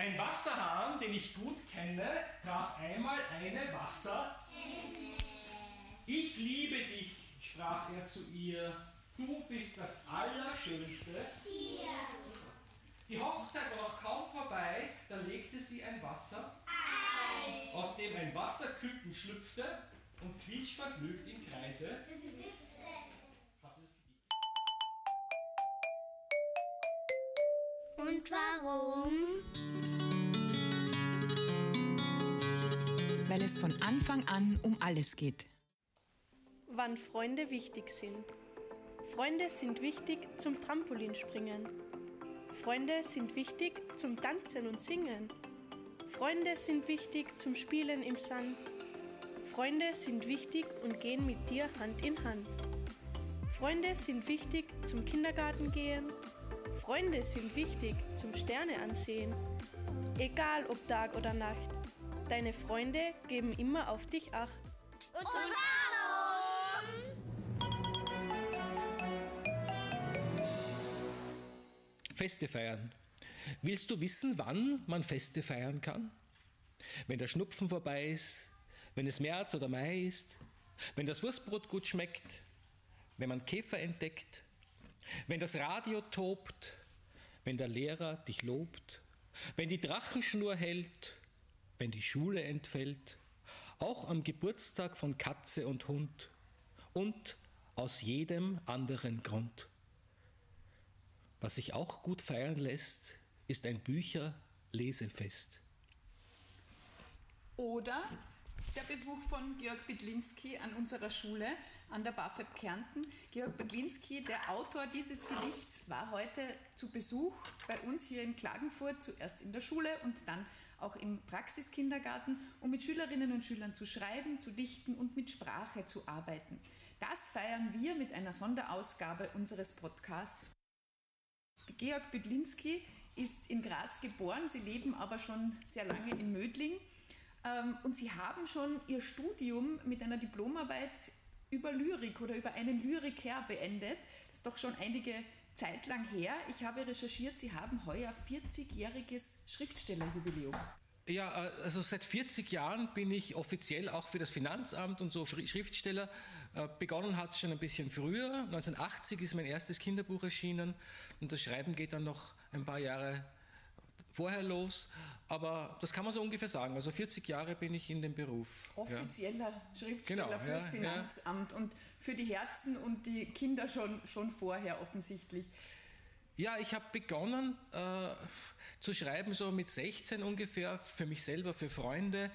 Ein Wasserhahn, den ich gut kenne, traf einmal eine Wasser. Ich liebe dich, sprach er zu ihr. Du bist das Allerschönste. Die Hochzeit war noch kaum vorbei, da legte sie ein Wasser, aus dem ein Wasserküken schlüpfte und quietschvergnügt im Kreise. Und warum? Weil es von Anfang an um alles geht. Wann Freunde wichtig sind. Freunde sind wichtig zum Trampolinspringen. Freunde sind wichtig zum Tanzen und Singen. Freunde sind wichtig zum Spielen im Sand. Freunde sind wichtig und gehen mit dir Hand in Hand. Freunde sind wichtig zum Kindergarten gehen. Freunde sind wichtig zum Sterne ansehen. Egal ob Tag oder Nacht. Deine Freunde geben immer auf dich Acht. Und, warum? Feste feiern. Willst du wissen, wann man Feste feiern kann? Wenn der Schnupfen vorbei ist, wenn es März oder Mai ist, wenn das Wurstbrot gut schmeckt, wenn man Käfer entdeckt, wenn das Radio tobt, wenn der Lehrer dich lobt, wenn die Drachenschnur hält, wenn die Schule entfällt, auch am Geburtstag von Katze und Hund und aus jedem anderen Grund. Was sich auch gut feiern lässt, ist ein Bücherlesefest. Oder der Besuch von Georg Bedlinski an unserer Schule an der BAföB Kärnten. Georg Bedlinski, der Autor dieses Gedichts, war heute zu Besuch bei uns hier in Klagenfurt, zuerst in der Schule und dann auch im Praxiskindergarten, um mit Schülerinnen und Schülern zu schreiben, zu dichten und mit Sprache zu arbeiten. Das feiern wir mit einer Sonderausgabe unseres Podcasts. Georg Bedlinski ist in Graz geboren, sie leben aber schon sehr lange in Mödling. Ähm, und Sie haben schon Ihr Studium mit einer Diplomarbeit über Lyrik oder über einen Lyriker beendet. Das ist doch schon einige Zeit lang her. Ich habe recherchiert, Sie haben heuer 40-jähriges Schriftstellerjubiläum. Ja, also seit 40 Jahren bin ich offiziell auch für das Finanzamt und so Schriftsteller. Äh, begonnen hat es schon ein bisschen früher. 1980 ist mein erstes Kinderbuch erschienen und das Schreiben geht dann noch ein paar Jahre vorher los, aber das kann man so ungefähr sagen. Also 40 Jahre bin ich in dem Beruf. Offizieller ja. Schriftsteller genau, fürs ja, Finanzamt ja. und für die Herzen und die Kinder schon, schon vorher offensichtlich. Ja, ich habe begonnen äh, zu schreiben so mit 16 ungefähr, für mich selber, für Freunde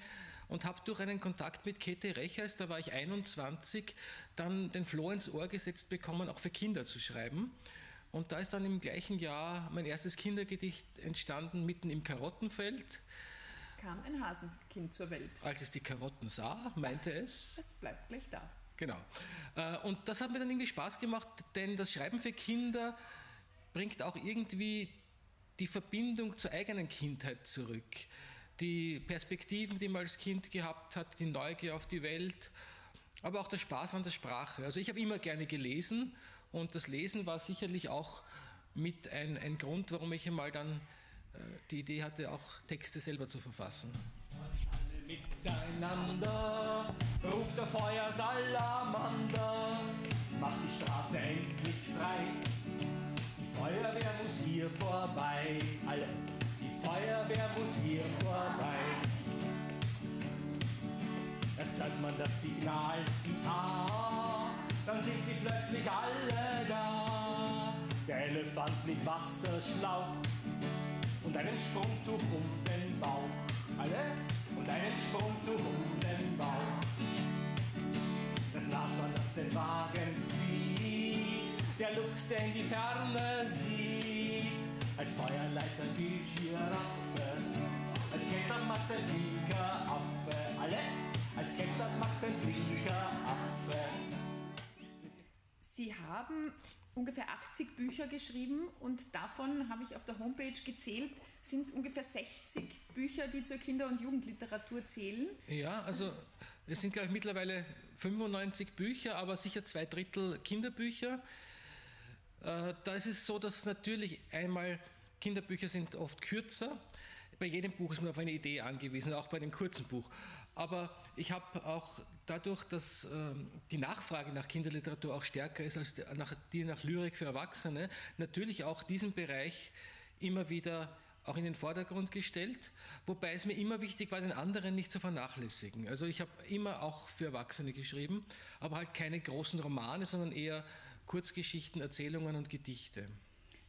und habe durch einen Kontakt mit Käthe Rechers, da war ich 21, dann den Floh ins Ohr gesetzt bekommen, auch für Kinder zu schreiben. Und da ist dann im gleichen Jahr mein erstes Kindergedicht entstanden, mitten im Karottenfeld. Kam ein Hasenkind zur Welt. Als es die Karotten sah, meinte Ach, es. Es bleibt gleich da. Genau. Äh, und das hat mir dann irgendwie Spaß gemacht, denn das Schreiben für Kinder bringt auch irgendwie die Verbindung zur eigenen Kindheit zurück. Die Perspektiven, die man als Kind gehabt hat, die Neugier auf die Welt, aber auch der Spaß an der Sprache. Also ich habe immer gerne gelesen und das Lesen war sicherlich auch mit ein, ein Grund, warum ich einmal dann äh, die Idee hatte, auch Texte selber zu verfassen. Alle miteinander ruft der Feuersalamander, macht die Straße endlich frei. Die Feuerwehr muss hier vorbei, alle, die Feuerwehr muss hier vorbei. Erst hört man das Signal, ah, dann sind sie plötzlich alle da. Der Elefant mit Wasserschlauch und einem Sprungtuch um den Bauch. Alle? Und einem Sprungtuch um den Bauch. Das Nashorn, das den Wagen zieht, der Luchs, der in die Ferne sieht, als Feuerleiter die Giraffe, als Ketter Max ein Affe. Alle? Als Ketter Max ein Affe. Sie haben ungefähr 80 Bücher geschrieben und davon habe ich auf der Homepage gezählt, sind es ungefähr 60 Bücher, die zur Kinder- und Jugendliteratur zählen. Ja, also es sind, glaube ich, mittlerweile 95 Bücher, aber sicher zwei Drittel Kinderbücher. Äh, da ist es so, dass natürlich einmal Kinderbücher sind oft kürzer. bei jedem Buch ist man auf eine Idee angewiesen, auch bei dem kurzen Buch. Aber ich habe auch dadurch, dass ähm, die Nachfrage nach Kinderliteratur auch stärker ist als die nach, die nach Lyrik für Erwachsene, natürlich auch diesen Bereich immer wieder auch in den Vordergrund gestellt, wobei es mir immer wichtig war, den anderen nicht zu vernachlässigen. Also ich habe immer auch für Erwachsene geschrieben, aber halt keine großen Romane, sondern eher Kurzgeschichten, Erzählungen und Gedichte.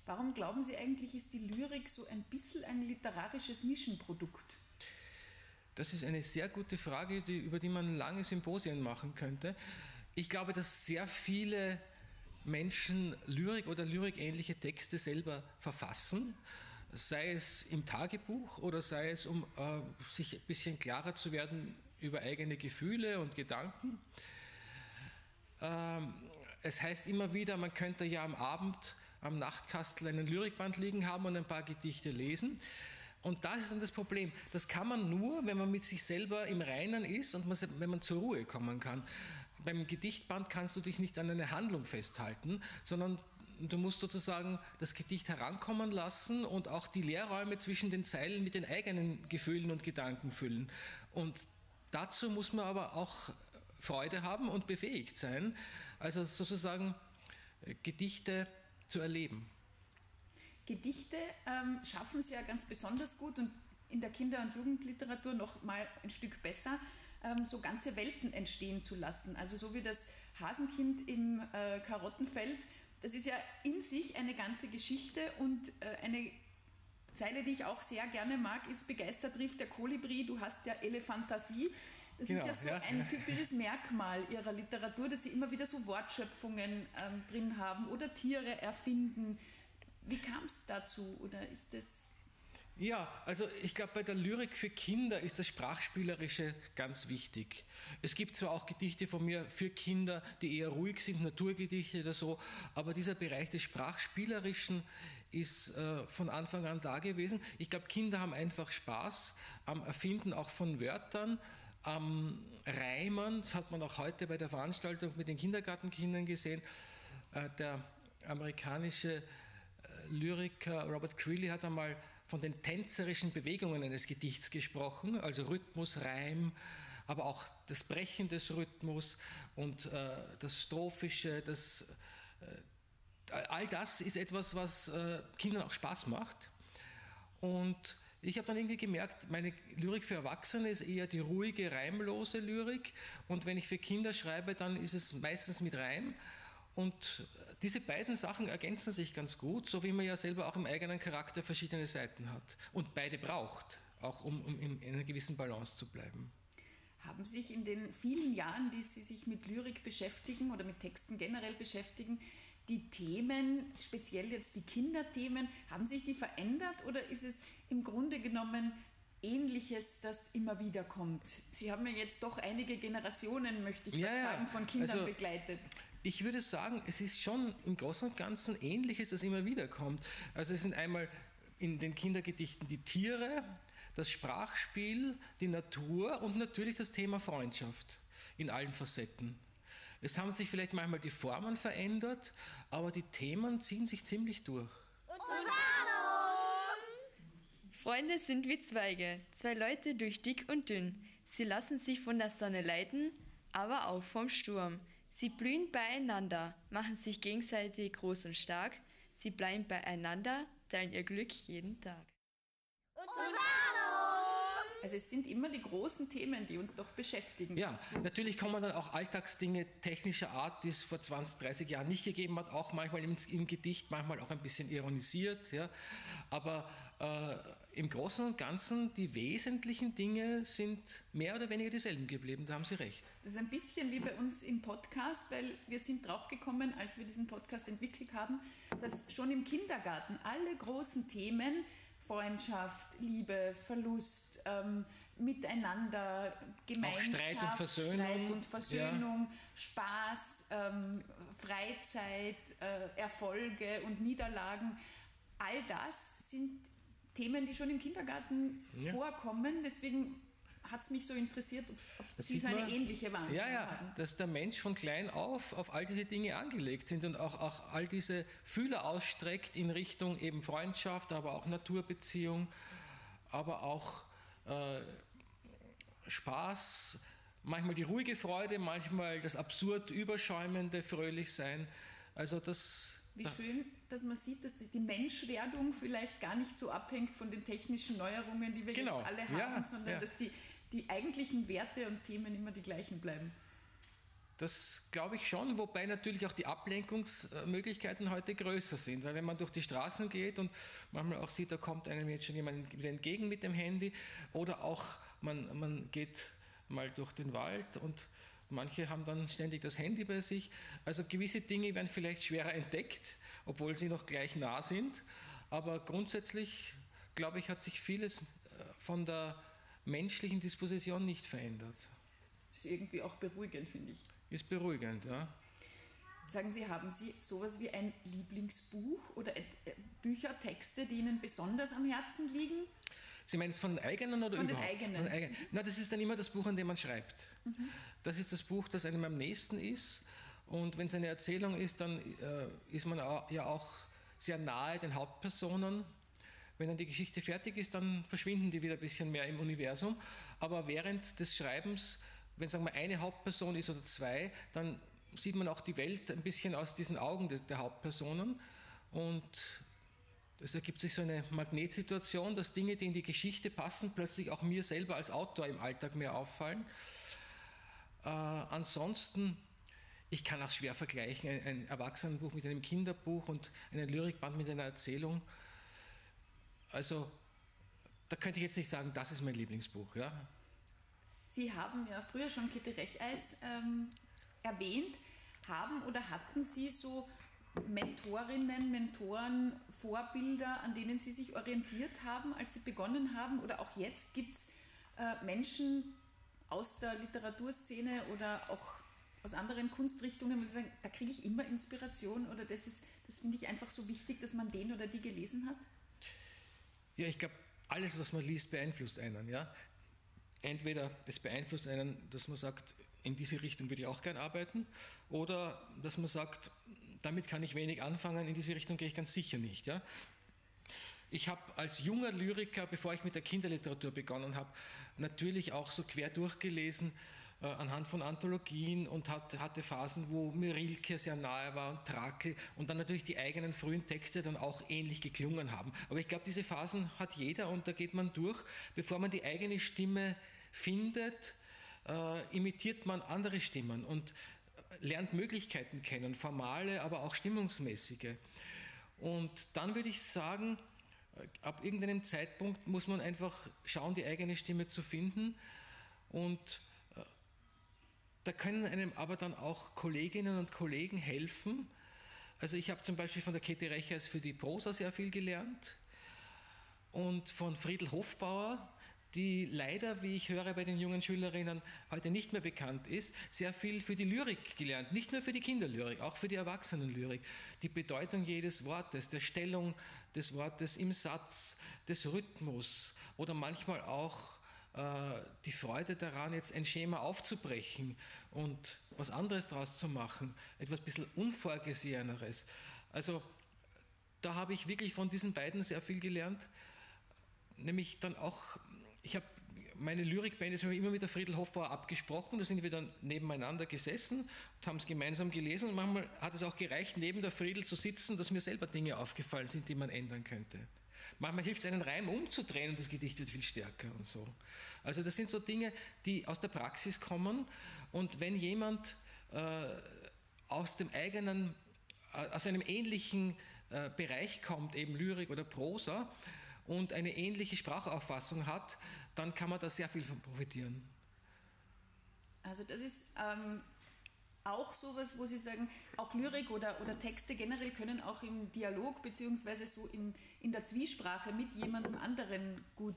Warum glauben Sie eigentlich, ist die Lyrik so ein bisschen ein literarisches Nischenprodukt? Das ist eine sehr gute Frage, die, über die man lange Symposien machen könnte. Ich glaube, dass sehr viele Menschen Lyrik oder lyrikähnliche Texte selber verfassen, sei es im Tagebuch oder sei es, um äh, sich ein bisschen klarer zu werden über eigene Gefühle und Gedanken. Ähm, es heißt immer wieder, man könnte ja am Abend am Nachtkastel einen Lyrikband liegen haben und ein paar Gedichte lesen. Und das ist dann das Problem. Das kann man nur, wenn man mit sich selber im Reinen ist und man, wenn man zur Ruhe kommen kann. Beim Gedichtband kannst du dich nicht an eine Handlung festhalten, sondern du musst sozusagen das Gedicht herankommen lassen und auch die Leerräume zwischen den Zeilen mit den eigenen Gefühlen und Gedanken füllen. Und dazu muss man aber auch Freude haben und befähigt sein, also sozusagen äh, Gedichte zu erleben. Gedichte ähm, schaffen es ja ganz besonders gut und in der Kinder- und Jugendliteratur noch mal ein Stück besser, ähm, so ganze Welten entstehen zu lassen. Also so wie das Hasenkind im äh, Karottenfeld, das ist ja in sich eine ganze Geschichte und äh, eine Zeile, die ich auch sehr gerne mag, ist begeistert trifft der Kolibri, du hast ja Elefantasie. Das genau, ist ja so ja. ein typisches Merkmal ihrer Literatur, dass sie immer wieder so Wortschöpfungen ähm, drin haben oder Tiere erfinden. Wie kam es dazu oder ist das ja, also ich glaube, bei der Lyrik für Kinder ist das Sprachspielerische ganz wichtig. Es gibt zwar auch Gedichte von mir für Kinder, die eher ruhig sind, Naturgedichte oder so, aber dieser Bereich des Sprachspielerischen ist äh, von Anfang an da gewesen. Ich glaube, Kinder haben einfach Spaß am Erfinden auch von Wörtern, am Reimen. Das hat man auch heute bei der Veranstaltung mit den Kindergartenkindern gesehen. Äh, der amerikanische Lyriker Robert Creeley hat einmal von den tänzerischen Bewegungen eines Gedichts gesprochen, also Rhythmus, Reim, aber auch das Brechen des Rhythmus und äh, das Strophische, das, äh, all das ist etwas, was äh, Kindern auch Spaß macht. Und ich habe dann irgendwie gemerkt, meine Lyrik für Erwachsene ist eher die ruhige, reimlose Lyrik. Und wenn ich für Kinder schreibe, dann ist es meistens mit Reim. Und diese beiden Sachen ergänzen sich ganz gut, so wie man ja selber auch im eigenen Charakter verschiedene Seiten hat und beide braucht, auch um, um in einer gewissen Balance zu bleiben. Haben sich in den vielen Jahren, die Sie sich mit Lyrik beschäftigen oder mit Texten generell beschäftigen, die Themen, speziell jetzt die Kinderthemen, haben sich die verändert oder ist es im Grunde genommen Ähnliches, das immer wieder kommt? Sie haben ja jetzt doch einige Generationen, möchte ich ja, fast sagen, von Kindern also, begleitet. Ich würde sagen, es ist schon im Großen und Ganzen Ähnliches, das immer wieder kommt. Also es sind einmal in den Kindergedichten die Tiere, das Sprachspiel, die Natur und natürlich das Thema Freundschaft in allen Facetten. Es haben sich vielleicht manchmal die Formen verändert, aber die Themen ziehen sich ziemlich durch. Und warum? Freunde sind wie Zweige, zwei Leute durch dick und dünn. Sie lassen sich von der Sonne leiten, aber auch vom Sturm. Sie blühen beieinander, machen sich gegenseitig groß und stark. Sie bleiben beieinander, teilen ihr Glück jeden Tag. Und also es sind immer die großen Themen, die uns doch beschäftigen. Ja, natürlich kommen dann auch Alltagsdinge technischer Art, die es vor 20, 30 Jahren nicht gegeben hat, auch manchmal im, im Gedicht, manchmal auch ein bisschen ironisiert. Ja. Aber äh, im Großen und Ganzen, die wesentlichen Dinge sind mehr oder weniger dieselben geblieben, da haben Sie recht. Das ist ein bisschen wie bei uns im Podcast, weil wir sind draufgekommen, als wir diesen Podcast entwickelt haben, dass schon im Kindergarten alle großen Themen, Freundschaft, Liebe, Verlust, ähm, Miteinander, Gemeinschaft, Streit und Versöhnung, Streit und Versöhnung ja. Spaß, ähm, Freizeit, äh, Erfolge und Niederlagen, all das sind Themen, die schon im Kindergarten ja. vorkommen. Deswegen hat es mich so interessiert, ob, ob Sie so eine man, ähnliche Wahrnehmung ja, ja, haben. Dass der Mensch von klein auf auf all diese Dinge angelegt sind und auch, auch all diese Fühler ausstreckt in Richtung eben Freundschaft, aber auch Naturbeziehung. aber auch äh, Spaß, manchmal die ruhige Freude, manchmal das absurd überschäumende Fröhlichsein. Also das wie schön, dass man sieht, dass die Menschwerdung vielleicht gar nicht so abhängt von den technischen Neuerungen, die wir genau. jetzt alle haben, ja, sondern ja. dass die, die eigentlichen Werte und Themen immer die gleichen bleiben. Das glaube ich schon, wobei natürlich auch die Ablenkungsmöglichkeiten heute größer sind. Weil wenn man durch die Straßen geht und manchmal auch sieht, da kommt einem jetzt schon jemand entgegen mit dem Handy oder auch man, man geht mal durch den Wald und Manche haben dann ständig das Handy bei sich. Also gewisse Dinge werden vielleicht schwerer entdeckt, obwohl sie noch gleich nah sind. Aber grundsätzlich, glaube ich, hat sich vieles äh, von der menschlichen Disposition nicht verändert. Das ist irgendwie auch beruhigend, finde ich. Ist beruhigend, ja. Sagen Sie, haben Sie sowas wie ein Lieblingsbuch oder äh, Bücher, Texte, die Ihnen besonders am Herzen liegen? Sie meinen es von den eigenen oder von überhaupt? Den eigenen. Von den eigenen. Na, das ist dann immer das Buch, an dem man schreibt. Mhm. Das ist das Buch, das einem am nächsten ist. Und wenn es eine Erzählung ist, dann äh, ist man auch, ja auch sehr nahe den Hauptpersonen. Wenn dann die Geschichte fertig ist, dann verschwinden die wieder ein bisschen mehr im Universum. Aber während des Schreibens, wenn sagen wir eine Hauptperson ist oder zwei, dann sieht man auch die Welt ein bisschen aus diesen Augen der Hauptpersonen. Und es ergibt sich so eine Magnetsituation, dass Dinge, die in die Geschichte passen, plötzlich auch mir selber als Autor im Alltag mehr auffallen. Äh, ansonsten, ich kann auch schwer vergleichen, ein, ein Erwachsenenbuch mit einem Kinderbuch und ein Lyrikband mit einer Erzählung. Also, da könnte ich jetzt nicht sagen, das ist mein Lieblingsbuch. Ja? Sie haben ja früher schon Kitty Recheis ähm, erwähnt. Haben oder hatten Sie so Mentorinnen, Mentoren, Vorbilder, an denen Sie sich orientiert haben, als Sie begonnen haben? Oder auch jetzt gibt es äh, Menschen aus der Literaturszene oder auch aus anderen Kunstrichtungen, wo Sie sagen, da kriege ich immer Inspiration oder das das finde ich einfach so wichtig, dass man den oder die gelesen hat? Ja, ich glaube, alles, was man liest, beeinflusst einen. Ja? Entweder es beeinflusst einen, dass man sagt, in diese Richtung würde ich auch gern arbeiten, oder dass man sagt, damit kann ich wenig anfangen, in diese Richtung gehe ich ganz sicher nicht. Ja? Ich habe als junger Lyriker, bevor ich mit der Kinderliteratur begonnen habe, natürlich auch so quer durchgelesen äh, anhand von Anthologien und hat, hatte Phasen, wo mir Rilke sehr nahe war und Trakel und dann natürlich die eigenen frühen Texte dann auch ähnlich geklungen haben. Aber ich glaube, diese Phasen hat jeder und da geht man durch, bevor man die eigene Stimme findet, äh, imitiert man andere Stimmen und lernt Möglichkeiten kennen, formale, aber auch stimmungsmäßige. Und dann würde ich sagen, ab irgendeinem Zeitpunkt muss man einfach schauen, die eigene Stimme zu finden. Und äh, da können einem aber dann auch Kolleginnen und Kollegen helfen. Also ich habe zum Beispiel von der Käthe Rechers für die Prosa sehr viel gelernt und von Friedel Hofbauer die leider, wie ich höre bei den jungen Schülerinnen, heute nicht mehr bekannt ist, sehr viel für die Lyrik gelernt. Nicht nur für die Kinderlyrik, auch für die Erwachsenenlyrik. Die Bedeutung jedes Wortes, der Stellung des Wortes im Satz, des Rhythmus oder manchmal auch äh, die Freude daran, jetzt ein Schema aufzubrechen und was anderes daraus zu machen, etwas ein bisschen Unvorgeseheneres. Also da habe ich wirklich von diesen beiden sehr viel gelernt, nämlich dann auch ich habe meine Lyrikbände schon immer mit der Friedel Hofbauer abgesprochen. Da sind wir dann nebeneinander gesessen und haben es gemeinsam gelesen. Und manchmal hat es auch gereicht, neben der Friedel zu sitzen, dass mir selber Dinge aufgefallen sind, die man ändern könnte. Manchmal hilft es, einen Reim umzudrehen und das Gedicht wird viel stärker und so. Also das sind so Dinge, die aus der Praxis kommen. Und wenn jemand äh, aus dem eigenen, äh, aus einem ähnlichen äh, Bereich kommt, eben Lyrik oder Prosa, und eine ähnliche Sprachauffassung hat, dann kann man da sehr viel von profitieren. Also das ist ähm, auch sowas, wo Sie sagen, auch Lyrik oder, oder Texte generell können auch im Dialog beziehungsweise so in, in der Zwiesprache mit jemandem anderen gut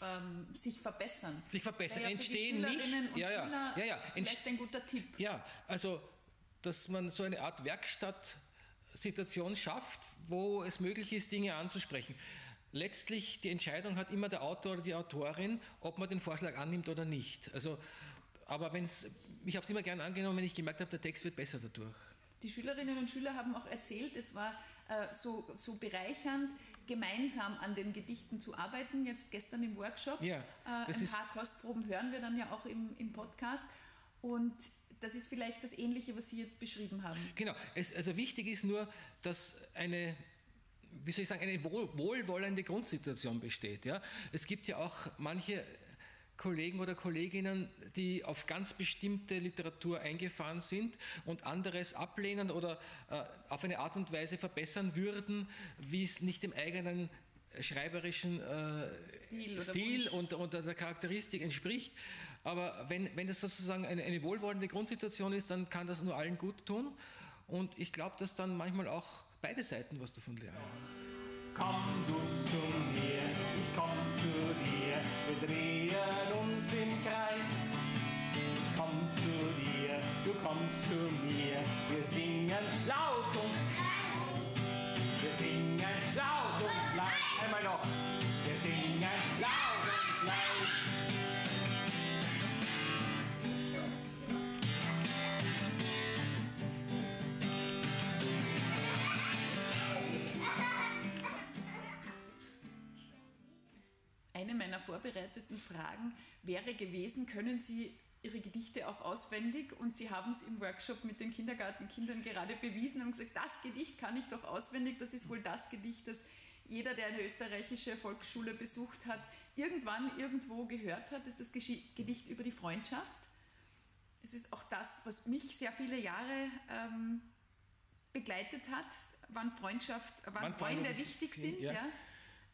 ähm, sich verbessern. Sich verbessern, ja entstehen nicht. ja, ja, Schüler ja, ja. Vielleicht ein guter Tipp. Ja, also dass man so eine Art Werkstattsituation schafft, wo es möglich ist, Dinge anzusprechen letztlich die Entscheidung hat immer der Autor oder die Autorin, ob man den Vorschlag annimmt oder nicht. Also, aber wenn's, ich habe es immer gern angenommen, wenn ich gemerkt habe, der Text wird besser dadurch. Die Schülerinnen und Schüler haben auch erzählt, es war äh, so, so bereichernd, gemeinsam an den Gedichten zu arbeiten. Jetzt gestern im Workshop. Ja, äh, ein paar Kostproben hören wir dann ja auch im, im Podcast. Und das ist vielleicht das Ähnliche, was Sie jetzt beschrieben haben. Genau. Es, also wichtig ist nur, dass eine wie soll ich sagen, eine wohlwollende Grundsituation besteht. Ja? Es gibt ja auch manche Kollegen oder Kolleginnen, die auf ganz bestimmte Literatur eingefahren sind und anderes ablehnen oder äh, auf eine Art und Weise verbessern würden, wie es nicht dem eigenen schreiberischen äh, Stil, Stil und, und, der Charakteristik entspricht. Aber wenn, wenn das sozusagen eine, eine wohlwollende Grundsituation ist, dann kann das nur allen gut tun. Und ich glaube, dass dann manchmal auch beide Seiten was davon lernen. Komm du zu mir, ich komm zu dir, wir drehen uns im Kreis. Komm zu dir, du kommst zu mir, wir singen laut Eine meiner vorbereiteten Fragen wäre gewesen, können Sie Ihre Gedichte auch auswendig? Und Sie haben es im Workshop mit den Kindergartenkindern gerade bewiesen und gesagt, das Gedicht kann ich doch auswendig, das ist wohl das Gedicht, das jeder, der eine österreichische Volksschule besucht hat, irgendwann irgendwo gehört hat, das ist das Gedicht über die Freundschaft. Es ist auch das, was mich sehr viele Jahre ähm, begleitet hat, wann Freundschaft, wann, wann Freunde wichtig sind. Ja. ja.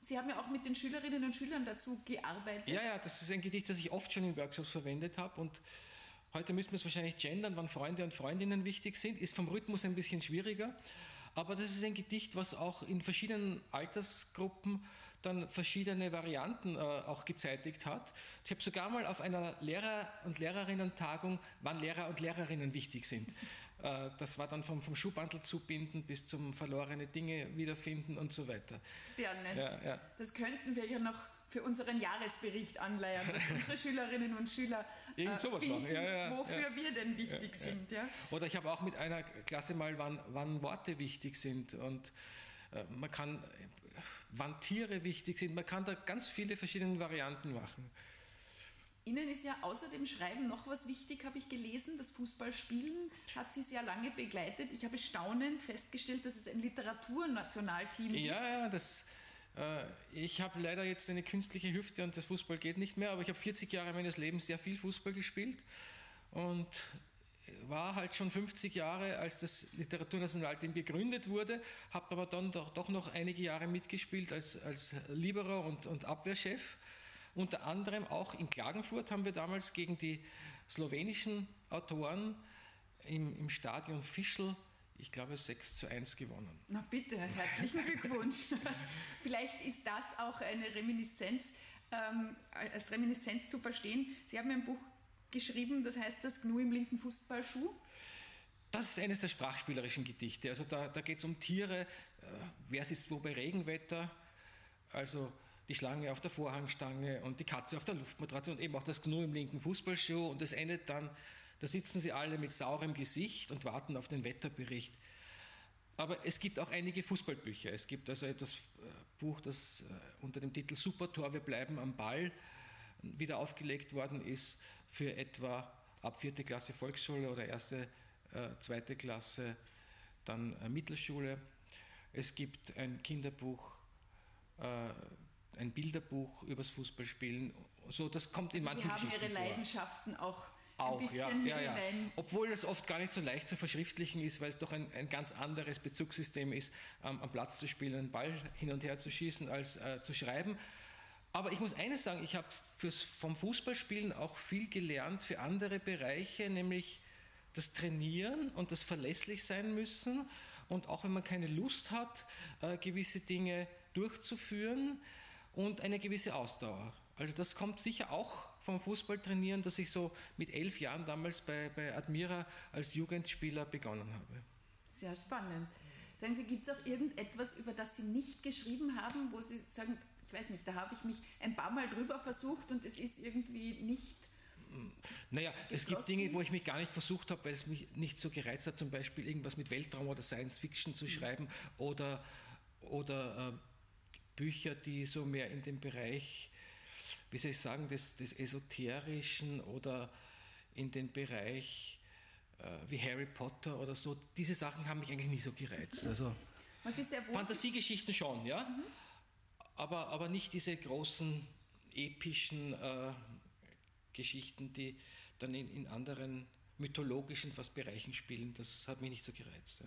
Sie haben ja auch mit den Schülerinnen und Schülern dazu gearbeitet. Ja, ja, das ist ein Gedicht, das ich oft schon in Workshops verwendet habe und heute müssten wir es wahrscheinlich gendern, wann Freunde und Freundinnen wichtig sind, ist vom Rhythmus ein bisschen schwieriger, aber das ist ein Gedicht, was auch in verschiedenen Altersgruppen dann verschiedene Varianten äh, auch gezeitigt hat. Ich habe sogar mal auf einer Lehrer- und Lehrerinnen-Tagung, wann Lehrer und Lehrerinnen wichtig sind, das war dann vom, vom Schuhbandel zubinden bis zum verlorene Dinge wiederfinden und so weiter. Sehr nett. Ja, ja. Das könnten wir ja noch für unseren Jahresbericht anleiern, dass unsere Schülerinnen und Schüler äh, finden, ja, wofür wir denn wichtig sind. Oder ich habe auch mit einer Klasse mal, wann, wann Worte wichtig sind und äh, man kann, wann Tiere wichtig sind, man kann da ganz viele verschiedene Varianten machen. Ihnen ist ja außer dem Schreiben noch was wichtig, habe ich gelesen. Das Fußballspielen hat Sie sehr lange begleitet. Ich habe staunend festgestellt, dass es ein Literaturnationalteam gibt. Ja, ja, das, äh, ich habe leider jetzt eine künstliche Hüfte und das Fußball geht nicht mehr, aber ich habe 40 Jahre meines Lebens sehr viel Fußball gespielt und war halt schon 50 Jahre, als das Literaturnationalteam gegründet wurde, habe aber dann doch, doch, noch einige Jahre mitgespielt als, als Libero und, und Abwehrchef unter anderem auch in Klagenfurt haben wir damals gegen die slowenischen Autoren im, im Stadion Fischl, ich glaube, 6 zu 1 gewonnen. Na bitte, herzlichen Glückwunsch. Vielleicht ist das auch eine Reminiszenz, ähm, als Reminiszenz zu verstehen. Sie haben ein Buch geschrieben, das heißt Das Gnu im linken Fußballschuh. Das ist eines der sprachspielerischen Gedichte. Also da, da geht es um Tiere, äh, wer sitzt wo bei Regenwetter. Also die Schlange auf der Vorhangstange und die Katze auf der Luftmatratze und eben auch das Gnu im linken Fußballschuh und das endet dann, da sitzen sie alle mit saurem Gesicht und warten auf den Wetterbericht. Aber es gibt auch einige Fußballbücher. Es gibt also das äh, Buch, das äh, unter dem Titel Supertor, wir bleiben am Ball wieder aufgelegt worden ist für etwa ab vierte Klasse Volksschule oder erste, äh, zweite Klasse dann Mittelschule. Es gibt ein Kinderbuch, ein Bilderbuch übers Fußballspielen. So, das kommt in also manchen Sie haben Ihre vor. Leidenschaften auch auch, ein bisschen ja, ja, ja. Obwohl es oft gar nicht so leicht zu verschriftlichen ist, weil es doch ein, ein ganz anderes Bezugssystem ist, ähm, am Platz zu spielen, einen Ball hin und her zu schießen, als äh, zu schreiben. Aber ich muss eines sagen, ich habe vom Fußballspielen auch viel gelernt für andere Bereiche, nämlich das Trainieren und das verlässlich sein müssen und auch wenn man keine Lust hat, äh, gewisse Dinge durchzuführen und eine gewisse Ausdauer. Also das kommt sicher auch vom Fußballtrainieren, dass ich so mit elf Jahren damals bei, bei Admira als Jugendspieler begonnen habe. Sehr spannend. Sagen Sie, gibt es auch irgendetwas, über das Sie nicht geschrieben haben, wo Sie sagen, ich weiß nicht, da habe ich mich ein paar Mal drüber versucht und es ist irgendwie nicht. Naja, geflossen. es gibt Dinge, wo ich mich gar nicht versucht habe, weil es mich nicht so gereizt hat, zum Beispiel irgendwas mit Weltraum oder Science Fiction zu mhm. schreiben oder, oder äh, Bücher, die so mehr in den Bereich, wie soll ich sagen, des, des Esoterischen oder in den Bereich äh, wie Harry Potter oder so, diese Sachen haben mich eigentlich nie so gereizt. Also Fantasiegeschichten schon, ja, mhm. aber, aber nicht diese großen epischen äh, Geschichten, die dann in, in anderen mythologischen fast Bereichen spielen. Das hat mich nicht so gereizt. Ja.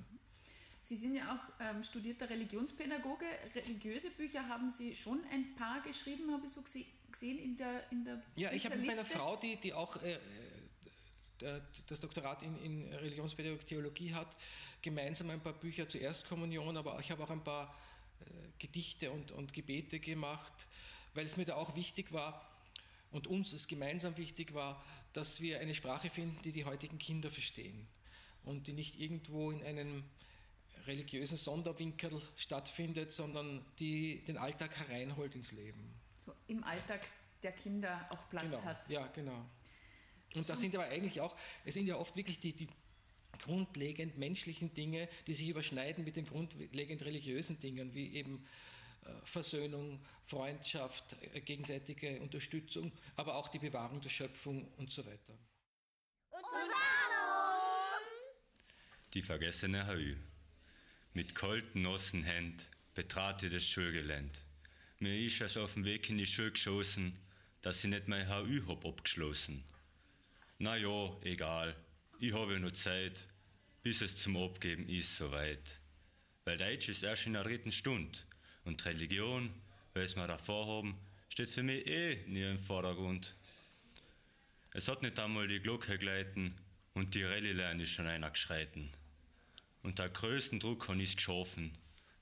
Sie sind ja auch ähm, studierter Religionspädagoge. Religiöse Bücher haben Sie schon ein paar geschrieben, habe ich so gesehen in der in der Ja, ich habe mit meiner Frau, die, die auch äh, das Doktorat in, in Religionspädagogik Theologie hat, gemeinsam ein paar Bücher zur Erstkommunion, aber ich habe auch ein paar äh, Gedichte und, und Gebete gemacht, weil es mir da auch wichtig war und uns es gemeinsam wichtig war, dass wir eine Sprache finden, die die heutigen Kinder verstehen und die nicht irgendwo in einem religiösen Sonderwinkel stattfindet, sondern die den Alltag hereinholt ins Leben. So im Alltag der Kinder auch Platz genau. hat. Ja, genau. Und so. das sind aber eigentlich auch, es sind ja oft wirklich die, die grundlegend menschlichen Dinge, die sich überschneiden mit den grundlegend religiösen Dingen, wie eben äh, Versöhnung, Freundschaft, äh, gegenseitige Unterstützung, aber auch die Bewahrung der Schöpfung und so weiter. Und warum? Die vergessene Hau. Mit kalten, nassen Händen betrat ich das Schulgelände. Mir ist es auf dem Weg in die Schule geschossen, dass ich nicht mein HU hab abgeschlossen. Na ja, egal, ich habe noch Zeit, bis es zum Abgeben ist soweit. Weil Deutsch ist erst in der dritten Stunde und Religion, es wir davor haben, steht für mich eh nie im Vordergrund. Es hat nicht einmal die Glocke gleiten und die Rallye ist schon einer geschreiten. Unter größten Druck habe ich es geschaffen,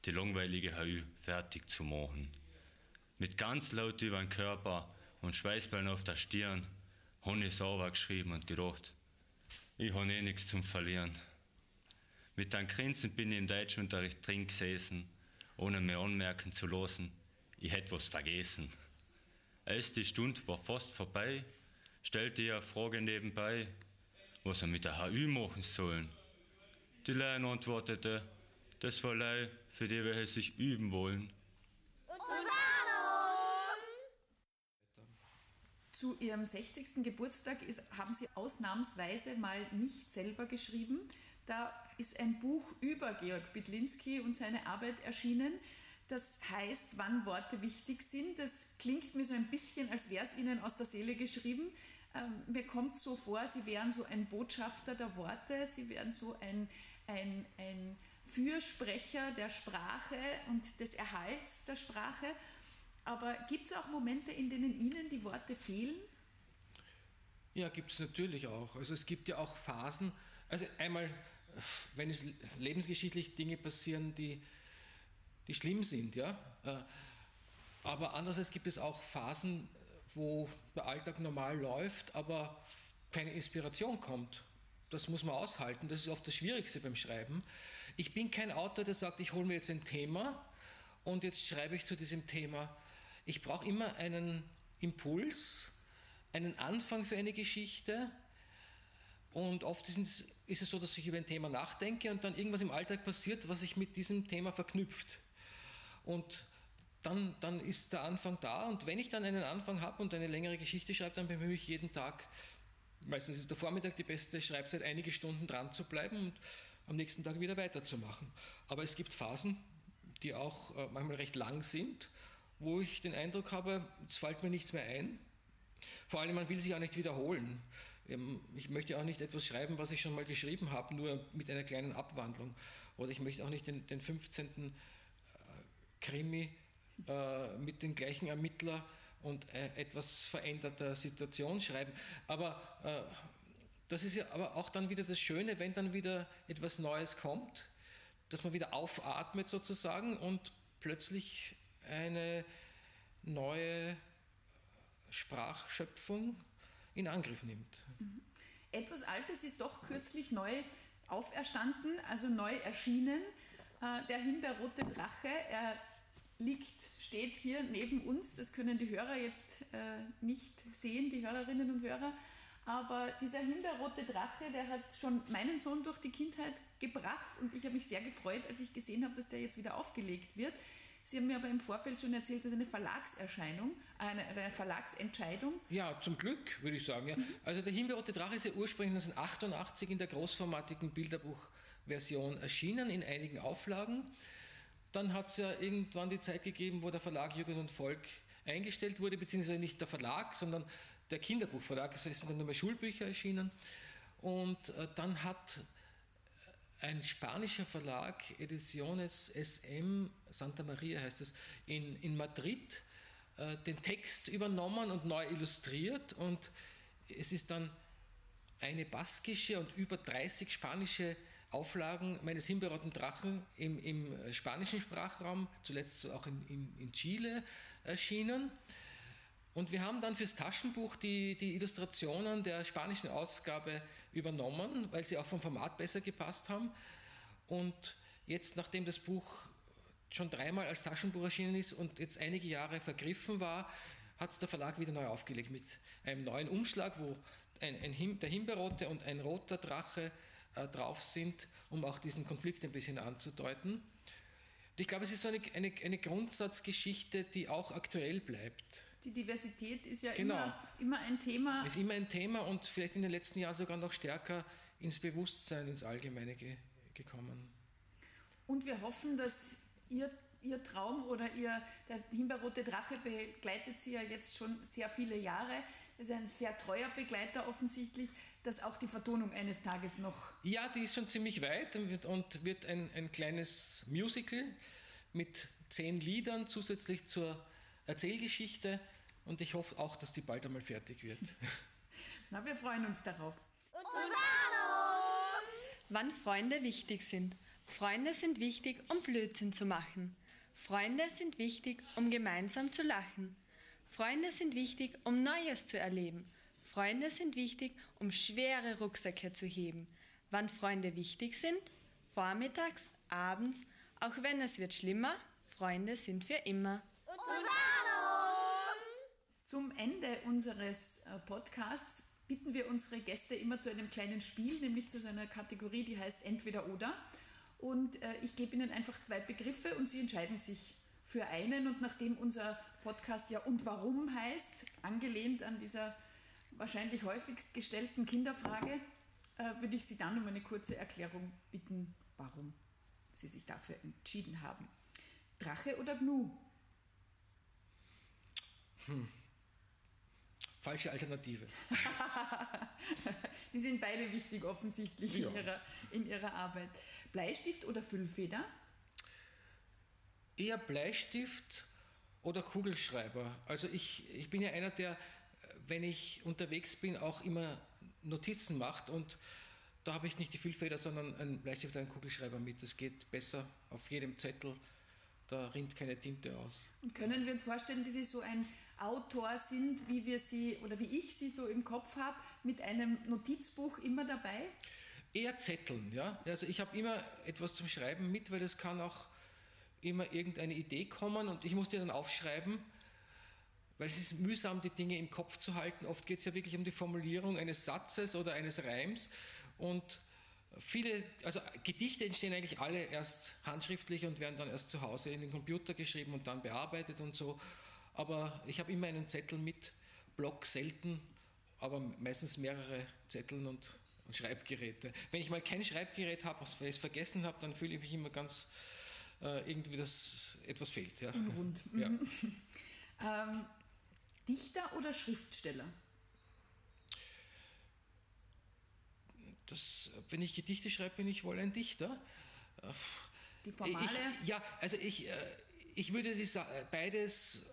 die langweilige HU fertig zu machen. Mit ganz laut über den Körper und Schweißballen auf der Stirn habe ich sauber geschrieben und gedacht, ich habe eh nichts zum Verlieren. Mit einem Grinsen bin ich im Deutschunterricht drin gesessen, ohne mir anmerken zu lassen, ich hätte was vergessen. Als die Stunde war fast vorbei, stellte ich eine Frage nebenbei, was wir mit der HU machen sollen. Die Lehrerin antwortete, das war Lei, für die wir sich üben wollen. Und warum? Zu Ihrem 60. Geburtstag ist, haben Sie ausnahmsweise mal nicht selber geschrieben. Da ist ein Buch über Georg Bidlinski und seine Arbeit erschienen. Das heißt, wann Worte wichtig sind. Das klingt mir so ein bisschen, als wäre es Ihnen aus der Seele geschrieben. Ähm, mir kommt so vor, Sie wären so ein Botschafter der Worte, Sie wären so ein ein, ein Fürsprecher der Sprache und des Erhalts der Sprache. Aber gibt es auch Momente, in denen Ihnen die Worte fehlen? Ja, gibt es natürlich auch. Also es gibt ja auch Phasen, also einmal, wenn es lebensgeschichtlich Dinge passieren, die, die schlimm sind, ja. Äh, aber andererseits gibt es auch Phasen, wo der Alltag normal läuft, aber keine Inspiration kommt das muss man aushalten. Das ist oft das Schwierigste beim Schreiben. Ich bin kein Autor, der sagt, ich hole mir jetzt ein Thema und jetzt schreibe ich zu diesem Thema. Ich brauche immer einen Impuls, einen Anfang für eine Geschichte. Und oft ist es, so, dass ich über ein Thema nachdenke und dann irgendwas im Alltag passiert, was sich mit diesem Thema verknüpft. Und dann, dann ist der Anfang da. Und wenn ich dann einen Anfang habe und eine längere Geschichte schreibe, dann bemühe ich jeden Tag Meistens ist der Vormittag die beste Schreibzeit, einige Stunden dran zu bleiben und am nächsten Tag wieder weiterzumachen. Aber es gibt Phasen, die auch äh, manchmal recht lang sind, wo ich den Eindruck habe, es fällt mir nichts mehr ein. Vor allem, man will sich auch nicht wiederholen. Ähm, ich möchte auch nicht etwas schreiben, was ich schon mal geschrieben habe, nur mit einer kleinen Abwandlung. Oder ich möchte auch nicht den, den 15. Äh, Krimi äh, mit den gleichen Ermittlern und äh, etwas veränderter Situation schreiben. Aber äh, das ist ja aber auch dann wieder das Schöne, wenn dann wieder etwas Neues kommt, dass man wieder aufatmet sozusagen und plötzlich eine neue Sprachschöpfung in Angriff nimmt. Mhm. Etwas Altes ist doch kürzlich neu auferstanden, also neu erschienen. Äh, der Himbeerrote Drache, er liegt, steht hier neben uns. Das können die Hörer jetzt äh, nicht sehen, die Hörerinnen und Hörer. Aber dieser himbeerrote Drache, der hat schon meinen Sohn durch die Kindheit gebracht und ich habe mich sehr gefreut, als ich gesehen habe, dass der jetzt wieder aufgelegt wird. Sie haben mir aber im Vorfeld schon erzählt, das ist eine Verlagserscheinung, eine, eine Verlagsentscheidung. Ja, zum Glück, würde ich sagen. Ja. Also der Himbeerrote Drache ist ja ursprünglich 1988 in der großformatigen Bilderbuchversion erschienen, in einigen Auflagen. Dann hat es ja irgendwann die Zeit gegeben, wo der Verlag Jugend und Volk eingestellt wurde, beziehungsweise nicht der Verlag, sondern der Kinderbuchverlag. Also es sind dann nur mehr Schulbücher erschienen. Und äh, dann hat ein spanischer Verlag, Ediciones SM, Santa Maria heißt es, in, in Madrid, äh, den Text übernommen und neu illustriert. Und es ist dann eine baskische und über 30 spanische Auflagen meines Himbeerroten Drachen im, im, spanischen Sprachraum, zuletzt auch in, in, in, Chile erschienen. Und wir haben dann fürs Taschenbuch die, die Illustrationen der spanischen Ausgabe übernommen, weil sie auch vom Format besser gepasst haben. Und jetzt, nachdem das Buch schon dreimal als Taschenbuch erschienen ist und jetzt einige Jahre vergriffen war, hat es der Verlag wieder neu aufgelegt mit einem neuen Umschlag, wo ein, ein Him, der Himbeerrote und ein roter Drache äh, drauf sind, um auch diesen Konflikt ein bisschen anzudeuten. Und ich glaube, es ist so eine, eine, eine, Grundsatzgeschichte, die auch aktuell bleibt. Die Diversität ist ja genau. immer, immer ein Thema. Ist immer ein Thema und vielleicht in den letzten Jahren sogar noch stärker ins Bewusstsein, ins Allgemeine ge gekommen. Und wir hoffen, dass ihr, ihr Traum oder ihr, der Himbeerrote Drache begleitet Sie ja jetzt schon sehr viele Jahre. Das ist ein sehr treuer Begleiter offensichtlich dass auch die Vertonung eines Tages noch. Ja, die ist schon ziemlich weit und wird, und wird ein, ein kleines Musical mit zehn Liedern zusätzlich zur Erzählgeschichte. Und ich hoffe auch, dass die bald einmal fertig wird. Na, wir freuen uns darauf. Und warum? Wann Freunde wichtig sind. Freunde sind wichtig, um Blödsinn zu machen. Freunde sind wichtig, um gemeinsam zu lachen. Freunde sind wichtig, um Neues zu erleben. Freunde sind wichtig, um schwere Rucksäcke zu heben. Wann Freunde wichtig sind? Vormittags, abends, auch wenn es wird schlimmer, Freunde sind für immer. Und warum? Zum Ende unseres äh, Podcasts bitten wir unsere Gäste immer zu einem kleinen Spiel, nämlich zu so einer Kategorie, die heißt Entweder oder. Und äh, ich gebe Ihnen einfach zwei Begriffe und Sie entscheiden sich für einen. Und nachdem unser Podcast ja Und warum heißt, angelehnt an dieser wahrscheinlich häufigst gestellten Kinderfrage äh, würde ich Sie dann um eine kurze Erklärung bitten, warum Sie sich dafür entschieden haben. Drache oder Gnu? Hm. Falsche Alternative. Die sind beide wichtig offensichtlich ja. in, ihrer, in Ihrer Arbeit. Bleistift oder Füllfeder? Eher Bleistift oder Kugelschreiber. Also ich, ich bin ja einer, der wenn ich unterwegs bin, auch immer Notizen macht und da habe ich nicht die Füllfeder, sondern ein Bleistift, einen Kugelschreiber mit. Das geht besser auf jedem Zettel, da rinnt keine Tinte aus. Und können wir uns vorstellen, dass Sie so ein Autor sind, wie wir Sie oder wie ich Sie so im Kopf habe, mit einem Notizbuch immer dabei? Eher Zetteln, ja. Also ich habe immer etwas zum Schreiben mit, weil es kann auch immer irgendeine Idee kommen und ich muss die dann aufschreiben weil es ist mühsam, die Dinge im Kopf zu halten. Oft geht es ja wirklich um die Formulierung eines Satzes oder eines Reims. Und viele, also Gedichte entstehen eigentlich alle erst handschriftlich und werden dann erst zu Hause in den Computer geschrieben und dann bearbeitet und so. Aber ich habe immer einen Zettel mit, Block selten, aber meistens mehrere Zettel und, und Schreibgeräte. Wenn ich mal kein Schreibgerät habe, weil ich es vergessen habe, dann fühle ich mich immer ganz äh, irgendwie, dass etwas fehlt. Ja. Unrund. Ja. ähm, Dichter oder Schriftsteller? Das, wenn ich Gedichte schreibe, bin ich wohl ein Dichter. Die formale? Ich, ja, also ich, äh, ich würde beides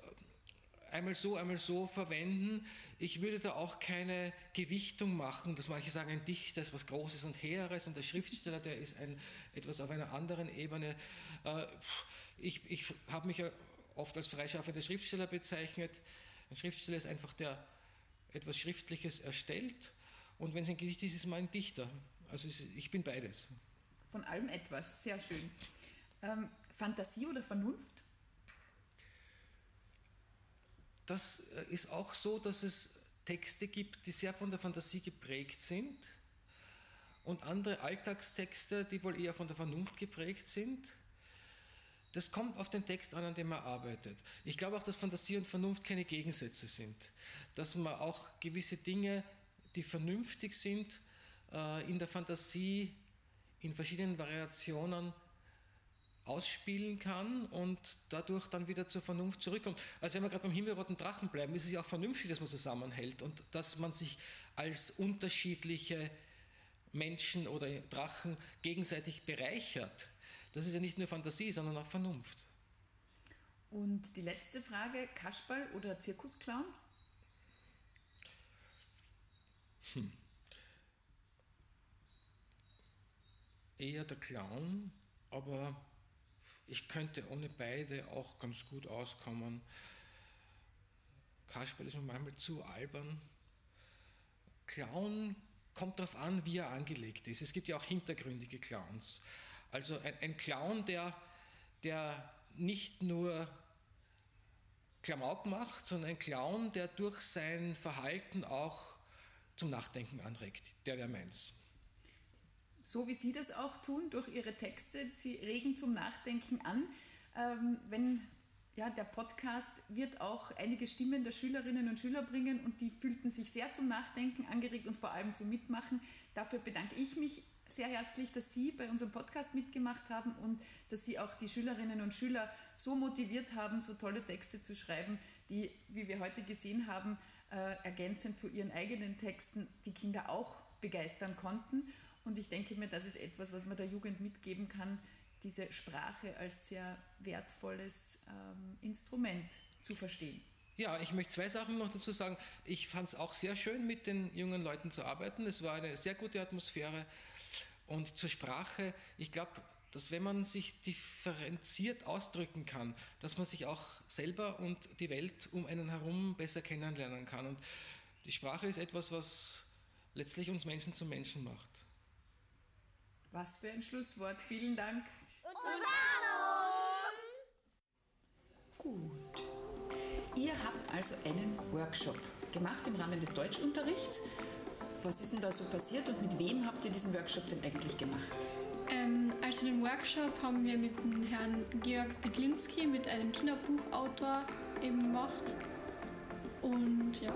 einmal so, einmal so verwenden. Ich würde da auch keine Gewichtung machen, dass manche sagen, ein Dichter ist was Großes und Heeres und der Schriftsteller, der ist ein, etwas auf einer anderen Ebene. Äh, ich, ich habe mich ja oft als freischaffender Schriftsteller bezeichnet. Ein Schriftsteller ist einfach der etwas Schriftliches erstellt und wenn es ein Gedicht ist, ist man ein Dichter. Also ich bin beides. Von allem etwas, sehr schön. Ähm, Fantasie oder Vernunft? Das äh, ist auch so, dass es Texte gibt, die sehr von der Fantasie geprägt sind und andere Alltagstexte, die wohl eher von der Vernunft geprägt sind. Das kommt auf den Text an, an dem man arbeitet. Ich glaube auch, dass Fantasie und Vernunft keine Gegensätze sind. Dass man auch gewisse Dinge, die vernünftig sind, äh, in der Fantasie in verschiedenen Variationen ausspielen kann und dadurch dann wieder zur Vernunft zurückkommt. Also wenn wir gerade beim himmelroten Drachen bleiben, ist es ja auch vernünftig, dass man zusammenhält und dass man sich als unterschiedliche Menschen oder Drachen gegenseitig bereichert. Das ist ja nicht nur Fantasie, sondern auch Vernunft. Und die letzte Frage, Kasperl oder Zirkusclown? Hm. Eher der Clown, aber ich könnte ohne beide auch ganz gut auskommen. Kasperl ist mir manchmal zu albern. Clown kommt darauf an, wie er angelegt ist. Es gibt ja auch hintergründige Clowns. Also ein, ein Clown, der, der nicht nur Klamauk macht, sondern ein Clown, der durch sein Verhalten auch zum Nachdenken anregt. Der wäre meins. So wie Sie das auch tun, durch Ihre Texte, Sie regen zum Nachdenken an. Ähm, wenn ja, der Podcast wird auch einige Stimmen der Schülerinnen und Schüler bringen und die fühlten sich sehr zum Nachdenken angeregt und vor allem zum Mitmachen. Dafür bedanke ich mich sehr herzlich, dass Sie bei unserem Podcast mitgemacht haben und dass Sie auch die Schülerinnen und Schüler so motiviert haben, so tolle Texte zu schreiben, die, wie wir heute gesehen haben, äh, ergänzend zu ihren eigenen Texten die Kinder auch begeistern konnten. Und ich denke mir, das ist etwas, was man der Jugend mitgeben kann, diese Sprache als sehr wertvolles ähm, Instrument zu verstehen. Ja, ich möchte zwei Sachen noch dazu sagen. Ich fand es auch sehr schön, mit den jungen Leuten zu arbeiten. Es war eine sehr gute Atmosphäre. Und zur Sprache, ich glaube, dass wenn man sich differenziert ausdrücken kann, dass man sich auch selber und die Welt um einen herum besser kennenlernen kann. Und die Sprache ist etwas, was letztlich uns Menschen zu Menschen macht. Was für ein Schlusswort. Vielen Dank. Gut. Ihr habt also einen Workshop gemacht im Rahmen des Deutschunterrichts. Was ist denn da so passiert und mit wem habt ihr diesen Workshop denn eigentlich gemacht? Ähm, also den Workshop haben wir mit dem Herrn Georg Bedlinski, mit einem Kinderbuchautor eben gemacht. Und ja.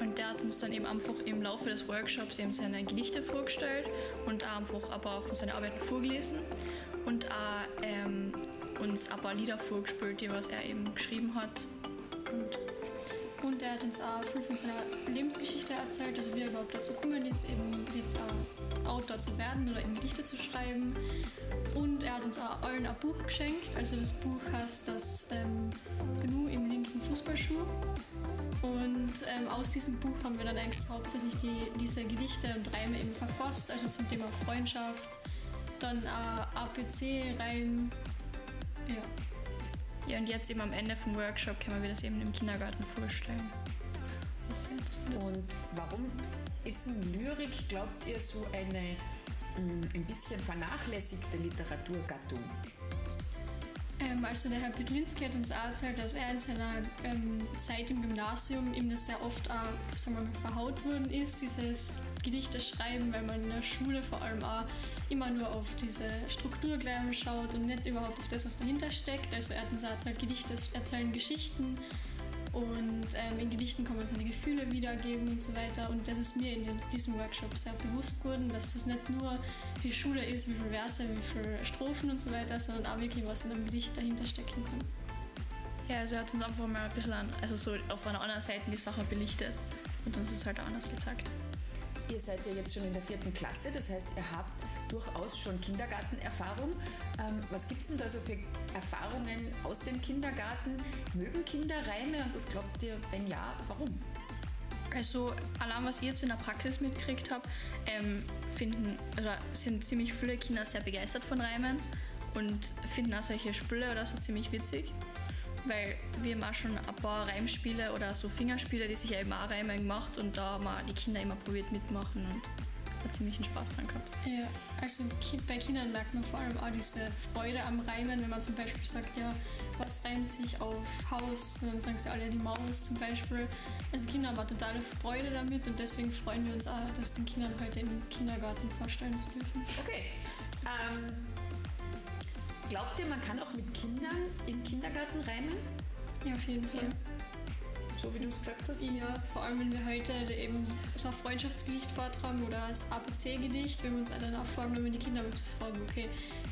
Und der hat uns dann eben einfach im Laufe des Workshops eben seine Gedichte vorgestellt und auch einfach aber von seinen Arbeiten vorgelesen und auch ähm, uns ein paar Lieder vorgespielt, die was er eben geschrieben hat. Und und er hat uns auch viel von seiner Lebensgeschichte erzählt, also wie er überhaupt dazu gekommen ist, eben jetzt auch Autor zu werden oder eben Gedichte zu schreiben. Und er hat uns auch allen ein Buch geschenkt. Also das Buch heißt das ähm, Gnu im linken Fußballschuh. Und ähm, aus diesem Buch haben wir dann eigentlich hauptsächlich die, diese Gedichte und Reime eben verfasst, also zum Thema Freundschaft, dann äh, APC, Reim, ja. Ja, und jetzt eben am Ende vom Workshop können wir das eben im Kindergarten vorstellen. Und warum ist Lyrik, glaubt ihr, so eine mm, ein bisschen vernachlässigte Literaturgattung? Ähm, also der Herr Petlinski hat uns erzählt, dass er in seiner ähm, Zeit im Gymnasium ihm das sehr oft auch sagen wir verhaut worden ist, dieses Gedichte schreiben, weil man in der Schule vor allem auch immer nur auf diese Struktur gleich schaut und nicht überhaupt auf das, was dahinter steckt. Also er hat uns erzählt, Gedichte erzählen Geschichten und ähm, in Gedichten kann man seine Gefühle wiedergeben und so weiter. Und das ist mir in diesem Workshop sehr bewusst geworden, dass das nicht nur die Schule ist, wie viele Verse, wie viele Strophen und so weiter, sondern auch wirklich was in einem Gedicht dahinter stecken kann. Ja, also er hat uns einfach mal ein bisschen an, also so auf einer anderen Seite die Sache belichtet und uns das halt anders gezeigt. Ihr seid ja jetzt schon in der vierten Klasse, das heißt, ihr habt durchaus schon Kindergartenerfahrung. Ähm, was gibt es denn da so für Erfahrungen aus dem Kindergarten? Mögen Kinder Reime und was glaubt ihr, wenn ja, warum? Also allein was ich jetzt in der Praxis mitgekriegt habe, ähm, sind ziemlich viele Kinder sehr begeistert von Reimen und finden auch solche Spiele oder so ziemlich witzig. Weil wir haben auch schon ein paar Reimspiele oder so Fingerspiele, die sich eben auch Reimen gemacht und da haben die Kinder immer probiert mitmachen und hat ziemlich einen Spaß dran gehabt. Ja, also bei Kindern merkt man vor allem auch diese Freude am Reimen, wenn man zum Beispiel sagt, ja, was reimt sich auf Haus, dann sagen sie alle die Maus zum Beispiel. Also Kinder haben totale Freude damit und deswegen freuen wir uns auch, das den Kindern heute im Kindergarten vorstellen zu dürfen. Okay. Ähm, Glaubt ihr, man kann auch mit Kindern im Kindergarten reimen? Ja, auf jeden Fall. So wie du es gesagt hast? Ja, vor allem wenn wir heute eben so ein Freundschaftsgedicht vortragen oder das APC-Gedicht, wenn wir uns dann auch vorgenommen, die Kinder mal zu fragen, okay,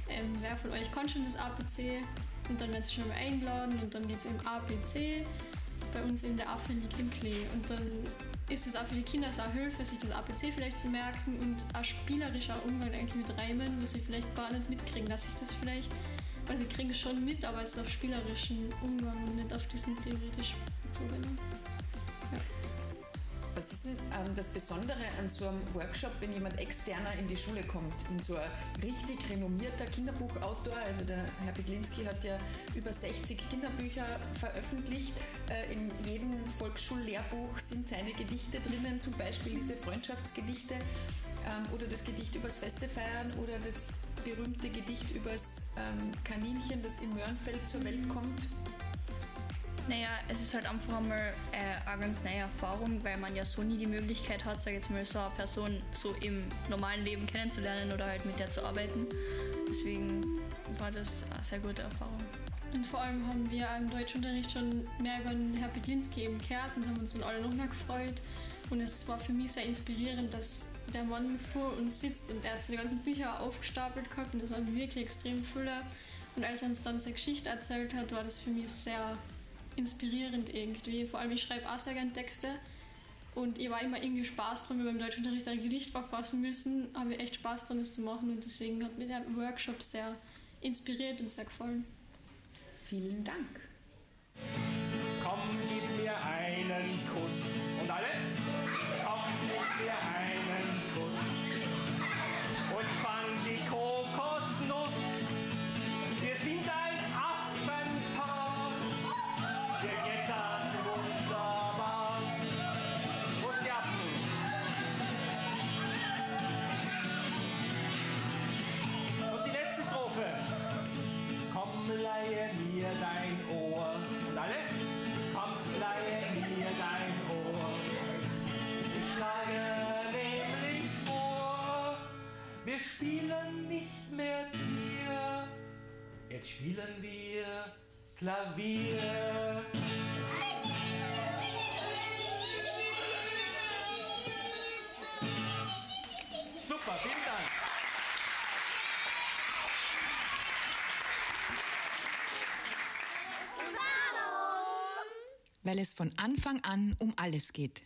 ähm, wer von euch kann schon das APC? Und dann werden sie schon mal eingeladen und dann geht es eben APC. Bei uns in der Affe liegt im Klee. Und dann ist es auch für die Kinder so eine Hilfe, sich das APC vielleicht zu merken und ein spielerischer Umgang eigentlich mit Reimen, wo sie vielleicht gar nicht mitkriegen, dass ich das vielleicht, weil sie kriegen es schon mit, aber es ist auf spielerischen Umgang und nicht auf diesen theoretisch bezogenen. Was ist denn ähm, das Besondere an so einem Workshop, wenn jemand externer in die Schule kommt? Und so ein richtig renommierter Kinderbuchautor, also der Herr Beglinski hat ja über 60 Kinderbücher veröffentlicht. Äh, in jedem Volksschullehrbuch sind seine Gedichte drinnen, zum Beispiel diese Freundschaftsgedichte ähm, oder das Gedicht übers Feste feiern oder das berühmte Gedicht übers ähm, Kaninchen, das im Möhrenfeld zur Welt kommt. Naja, es ist halt einfach einmal äh, eine ganz neue Erfahrung, weil man ja so nie die Möglichkeit hat, sag jetzt mal, so eine Person so im normalen Leben kennenzulernen oder halt mit der zu arbeiten. Deswegen war das eine sehr gute Erfahrung. Und vor allem haben wir im Deutschunterricht schon mehr über den Herr Beglinski eben gehört und haben uns dann alle nochmal gefreut. Und es war für mich sehr inspirierend, dass der Mann vor uns sitzt und er hat so die ganzen Bücher aufgestapelt gehabt und das waren wirklich extrem viele. Und als er uns dann seine Geschichte erzählt hat, war das für mich sehr inspirierend irgendwie. Vor allem, ich schreibe auch sehr gerne Texte und ich war immer irgendwie Spaß dran, wenn wir beim Deutschunterricht ein Gedicht verfassen müssen, habe ich echt Spaß dran, das zu machen und deswegen hat mir der Workshop sehr inspiriert und sehr gefallen. Vielen Dank. Komm, Klavier. Super, vielen Dank. Weil es von Anfang an um alles geht.